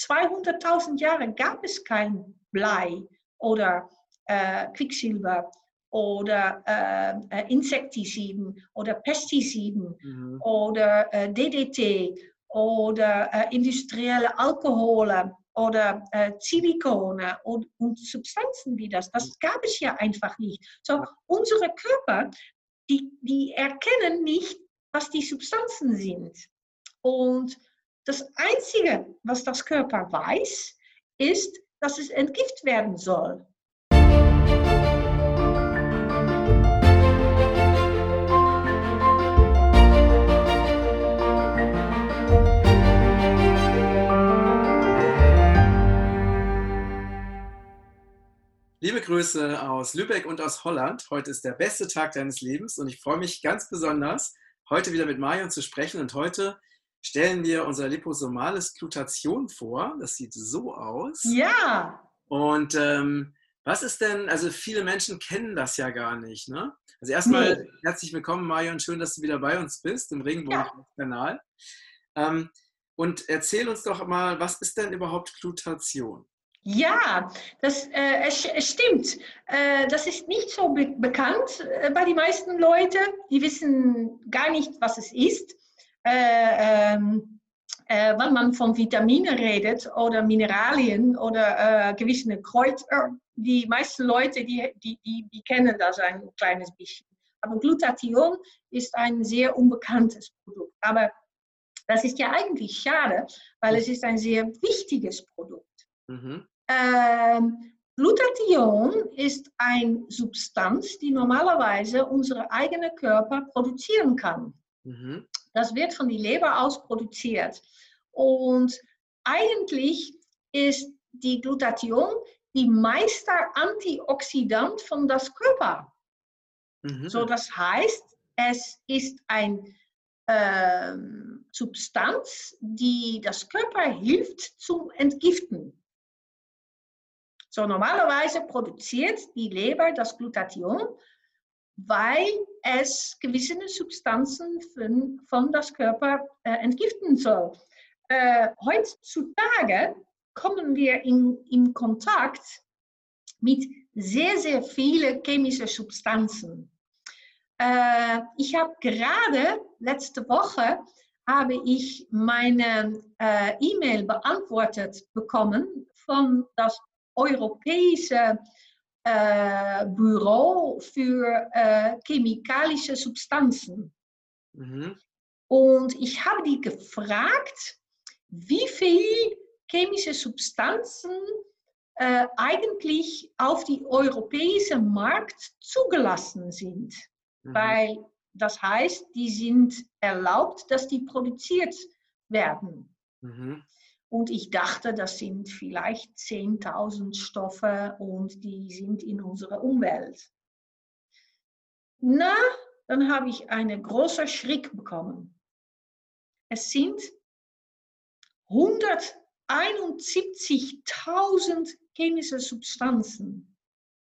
200.000 Jahre gab es kein Blei oder äh, Quicksilber oder äh, äh, Insektiziden oder Pestiziden mhm. oder äh, DDT oder äh, industrielle Alkohole oder äh, Silikone und, und, Substanzen wie das. Das gab es ja einfach nicht. So, unsere Körper, die, die erkennen nicht, was die Substanzen sind. Und das Einzige, was das Körper weiß, ist, dass es entgift werden soll. Liebe Grüße aus Lübeck und aus Holland. Heute ist der beste Tag deines Lebens und ich freue mich ganz besonders, heute wieder mit Marion zu sprechen. Und heute stellen wir unser liposomales Glutation vor. Das sieht so aus. Ja. Und ähm, was ist denn, also viele Menschen kennen das ja gar nicht. Ne? Also erstmal nee. herzlich willkommen, Marion. Schön, dass du wieder bei uns bist im Regenbogen-Kanal. Ja. Ähm, und erzähl uns doch mal, was ist denn überhaupt Glutation? Ja, das äh, stimmt. Äh, das ist nicht so be bekannt äh, bei den meisten Leuten. Die wissen gar nicht, was es ist. Äh, ähm, äh, wenn man von Vitaminen redet oder Mineralien oder äh, gewisse Kräuter, die meisten Leute, die, die, die, die kennen das ein kleines bisschen. Aber Glutathion ist ein sehr unbekanntes Produkt. Aber das ist ja eigentlich schade, weil es ist ein sehr wichtiges Produkt. Mhm. Ähm, Glutathion ist eine Substanz, die normalerweise unsere eigene Körper produzieren kann. Mhm. Das wird von der Leber aus produziert. Und eigentlich ist die Glutathion die Meister Antioxidant von das Körper. Mhm. So, das heißt, es ist eine äh, Substanz, die das Körper hilft zum Entgiften. So normalerweise produziert die Leber das Glutathion, weil es gewisse Substanzen von, von das Körper äh, entgiften soll. Äh, heutzutage kommen wir in, in Kontakt mit sehr, sehr vielen chemischen Substanzen. Äh, ich habe gerade letzte Woche habe ich meine äh, E-Mail beantwortet bekommen von das Europäische Büro für äh, chemikalische Substanzen. Mhm. Und ich habe die gefragt, wie viel chemische Substanzen äh, eigentlich auf die europäische Markt zugelassen sind. Mhm. Weil das heißt, die sind erlaubt, dass die produziert werden. Mhm. Und ich dachte, das sind vielleicht 10.000 Stoffe und die sind in unserer Umwelt. Na, dann habe ich einen großen Schreck bekommen. Es sind 171.000 chemische Substanzen,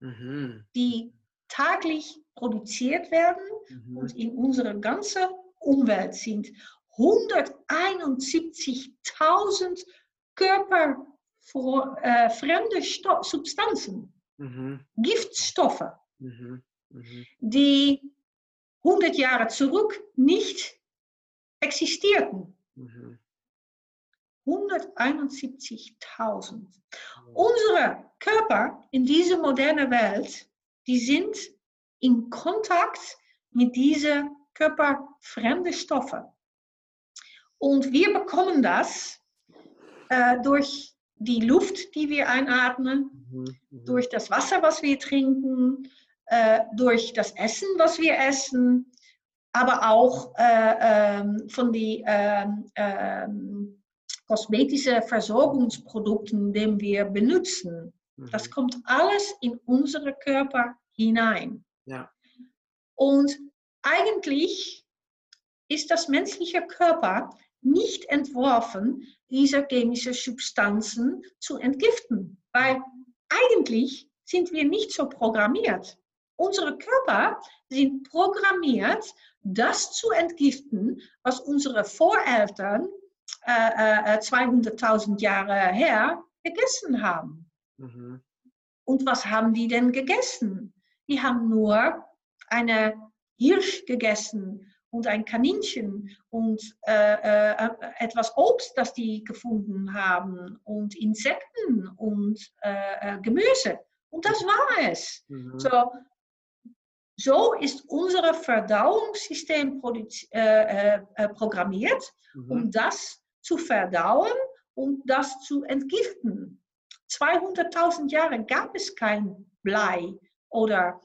mhm. die täglich produziert werden mhm. und in unserer ganzen Umwelt sind. 171.000 körperfremde äh, Substanzen, mhm. Giftstoffe, mhm. Mhm. die 100 Jahre zurück nicht existierten. 171.000. Mhm. Unsere Körper in dieser modernen Welt, die sind in Kontakt mit diesen körperfremden Stoffen. Und wir bekommen das äh, durch die Luft, die wir einatmen, mhm, mhm. durch das Wasser, was wir trinken, äh, durch das Essen, was wir essen, aber auch äh, ähm, von den ähm, ähm, kosmetischen Versorgungsprodukten, die wir benutzen. Mhm. Das kommt alles in unseren Körper hinein. Ja. Und eigentlich ist das menschliche Körper nicht entworfen, diese chemischen Substanzen zu entgiften, weil eigentlich sind wir nicht so programmiert. Unsere Körper sind programmiert, das zu entgiften, was unsere Voreltern äh, 200.000 Jahre her gegessen haben. Mhm. Und was haben die denn gegessen? Die haben nur eine Hirsch gegessen und ein Kaninchen und äh, äh, etwas Obst, das die gefunden haben und Insekten und äh, äh Gemüse. Und das war es. Mhm. So, so ist unser Verdauungssystem äh, äh, programmiert, mhm. um das zu verdauen und das zu entgiften. 200.000 Jahre gab es kein Blei oder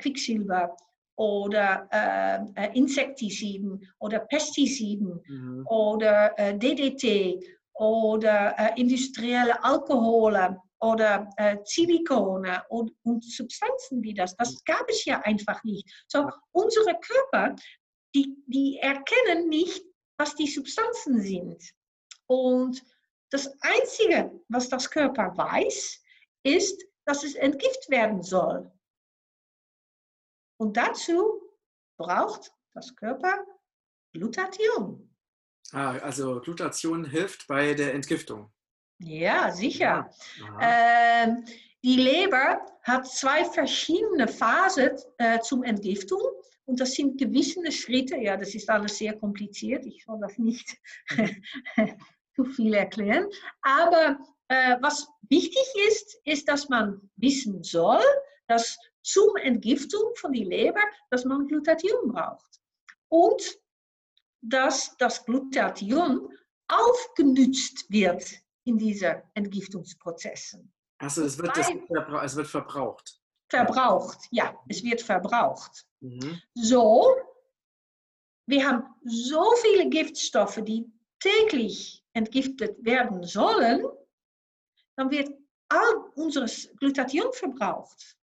Quicksilber oder äh, äh, Insektiziden oder Pestiziden mhm. oder äh, DDT oder äh, industrielle Alkohole oder äh, Silikone und, und, Substanzen wie das. Das gab es ja einfach nicht. So, unsere Körper, die, die erkennen nicht, was die Substanzen sind. Und das Einzige, was das Körper weiß, ist, dass es entgift werden soll. Und dazu braucht das Körper Glutathion. Ah, also Glutation hilft bei der Entgiftung. Ja, sicher. Ja. Ähm, die Leber hat zwei verschiedene Phasen äh, zum Entgiftung und das sind gewisse Schritte. Ja, das ist alles sehr kompliziert. Ich soll das nicht zu viel erklären. Aber äh, was wichtig ist, ist, dass man wissen soll, dass zum Entgiftung von der Leber, dass man Glutathion braucht. Und dass das Glutathion aufgenützt wird in diesen Entgiftungsprozessen. Also es wird, das, es wird verbraucht. Verbraucht, ja, es wird verbraucht. Mhm. So, wir haben so viele Giftstoffe, die täglich entgiftet werden sollen, dann wird all unseres Glutathion verbraucht.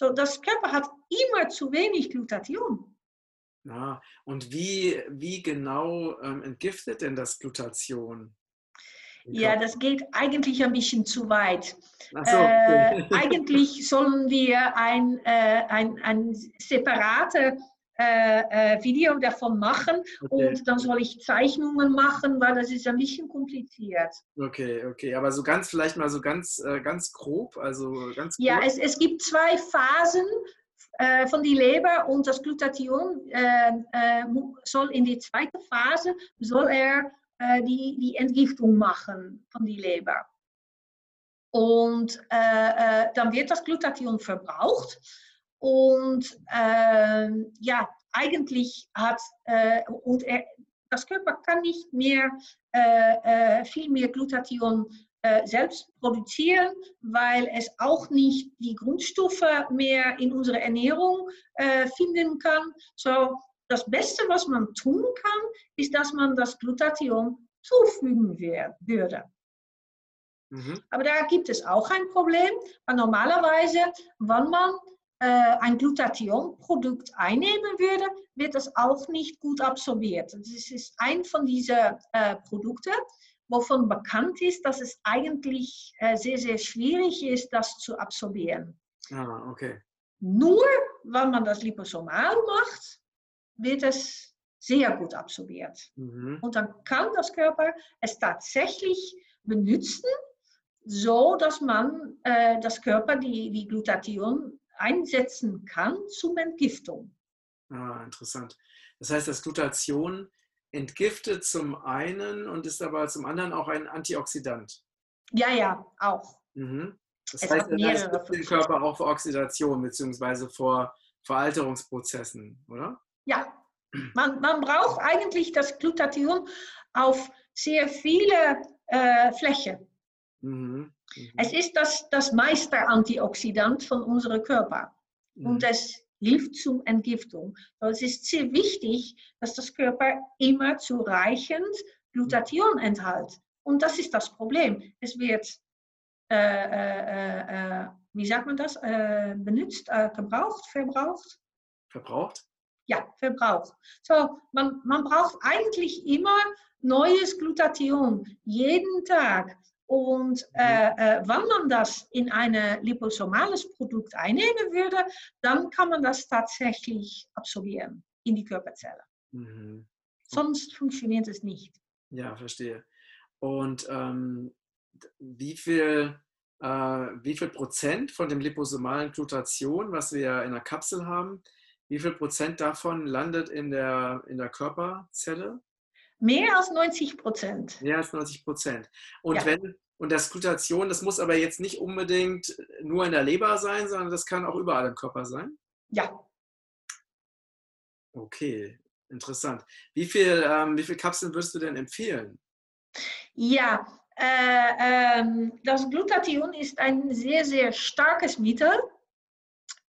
So, das Körper hat immer zu wenig Glutathion. Ja, und wie, wie genau ähm, entgiftet denn das Glutation? Ja, das geht eigentlich ein bisschen zu weit. So, äh, eigentlich sollen wir ein, äh, ein, ein separate äh, äh, Video davon machen okay. und dann soll ich Zeichnungen machen, weil das ist ein bisschen kompliziert. Okay, okay, aber so ganz vielleicht mal so ganz, äh, ganz grob, also ganz grob. Ja, es, es gibt zwei Phasen äh, von die Leber und das Glutathion äh, äh, soll in die zweite Phase, soll er die, die Entgiftung machen von die Leber. Und dann wird das Glutathion verbraucht und äh, ja, eigentlich hat, äh, und er, das Körper kann nicht mehr äh, äh viel mehr Glutathion äh, selbst produzieren, weil es auch nicht die Grundstoffe mehr in unserer Ernährung äh, finden kann. So, das Beste, was man tun kann, ist, dass man das Glutathion zufügen würde. Mhm. Aber da gibt es auch ein Problem, weil normalerweise, wenn man ein Glutathion-Produkt einnehmen würde, wird das auch nicht gut absorbiert. Das ist ein von diesen äh, Produkten, wovon bekannt ist, dass es eigentlich äh, sehr, sehr schwierig ist, das zu absorbieren. Ah, okay. Nur wenn man das liposomal macht, wird es sehr gut absorbiert. Mhm. Und dann kann das Körper es tatsächlich benutzen, so dass man äh, das Körper die, die Glutathion einsetzen kann zum Entgiftung. Ah, interessant. Das heißt, das Glutation entgiftet zum einen und ist aber zum anderen auch ein Antioxidant. Ja, ja, auch. Mhm. Das es heißt, es schützt den Körper auch vor Oxidation bzw. vor Veralterungsprozessen, oder? Ja, man, man braucht eigentlich das Glutation auf sehr viele äh, Flächen. Mhm. Mhm. Es ist das, das Meisterantioxidant von unserem Körper. Mhm. Und es hilft zur Entgiftung. es ist sehr wichtig, dass das Körper immer zureichend Glutathion enthält. Und das ist das Problem. Es wird, äh, äh, äh, wie sagt man das, äh, benutzt, äh, gebraucht, verbraucht? Verbraucht? Ja, verbraucht. So, man, man braucht eigentlich immer neues Glutathion, jeden Tag. Und mhm. äh, äh, wenn man das in ein liposomales Produkt einnehmen würde, dann kann man das tatsächlich absorbieren in die Körperzelle. Mhm. Sonst funktioniert es nicht. Ja, verstehe. Und ähm, wie viel äh, wie viel Prozent von dem liposomalen Glutathion, was wir in der Kapsel haben, wie viel Prozent davon landet in der, in der Körperzelle? Mehr als 90 Prozent. Mehr als 90 Prozent. Und ja. wenn und das Glutathion, das muss aber jetzt nicht unbedingt nur in der Leber sein, sondern das kann auch überall im Körper sein? Ja. Okay, interessant. Wie viel, ähm, wie viel Kapseln würdest du denn empfehlen? Ja, äh, ähm, das Glutathion ist ein sehr, sehr starkes Mittel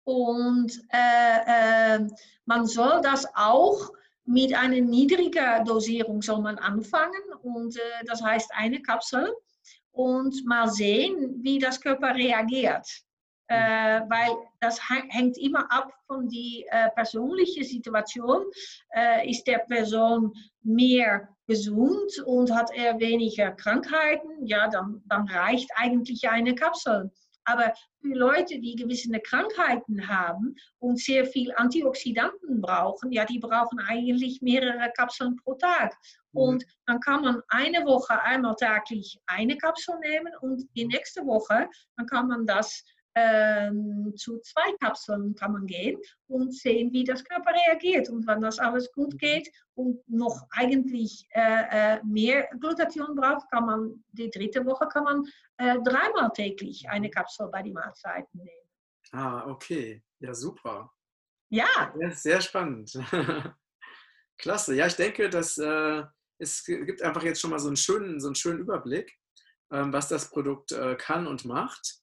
und äh, äh, man soll das auch mit einer niedrigen Dosierung soll man anfangen und äh, das heißt eine Kapsel und mal sehen, wie das Körper reagiert. Äh, weil das hängt immer ab von der äh, persönlichen Situation. Äh, ist der Person mehr gesund und hat er weniger Krankheiten, ja, dann, dann reicht eigentlich eine Kapsel. Aber für Leute, die gewisse Krankheiten haben und sehr viel Antioxidanten brauchen, ja, die brauchen eigentlich mehrere Kapseln pro Tag. Mhm. Und dann kann man eine Woche einmal täglich eine Kapsel nehmen und die nächste Woche, dann kann man das ähm, zu zwei Kapseln kann man gehen und sehen, wie das Körper reagiert. Und wenn das alles gut mhm. geht und noch eigentlich äh, äh, mehr Glutathion braucht, kann man die dritte Woche kann man äh, dreimal täglich eine mhm. Kapsel bei den Mahlzeiten nehmen. Ah, okay. Ja, super. Ja. ja sehr spannend. Klasse. Ja, ich denke, dass äh, es gibt einfach jetzt schon mal so einen schönen, so einen schönen Überblick, ähm, was das Produkt äh, kann und macht.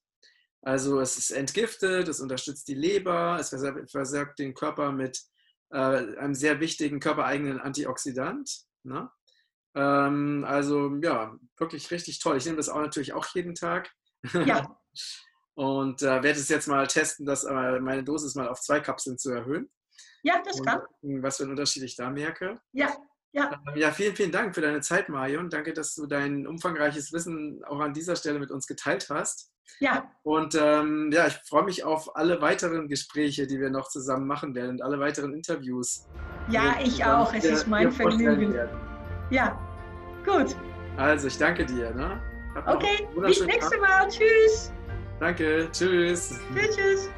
Also es ist entgiftet, es unterstützt die Leber, es versorgt den Körper mit äh, einem sehr wichtigen körpereigenen Antioxidant. Ne? Ähm, also ja, wirklich richtig toll. Ich nehme das auch natürlich auch jeden Tag. Ja. Und äh, werde es jetzt mal testen, dass äh, meine Dosis mal auf zwei Kapseln zu erhöhen. Ja, das kann. Und was für einen Unterschied ich da merke. Ja, ja. Ähm, ja, vielen, vielen Dank für deine Zeit, Marion. Danke, dass du dein umfangreiches Wissen auch an dieser Stelle mit uns geteilt hast. Ja. Und ähm, ja, ich freue mich auf alle weiteren Gespräche, die wir noch zusammen machen werden und alle weiteren Interviews. Ja, ich auch. Es ist mein Vergnügen. Ja, gut. Also, ich danke dir. Ne? Okay, bis nächste Mal. Tschüss. Danke, tschüss. Tschüss, tschüss.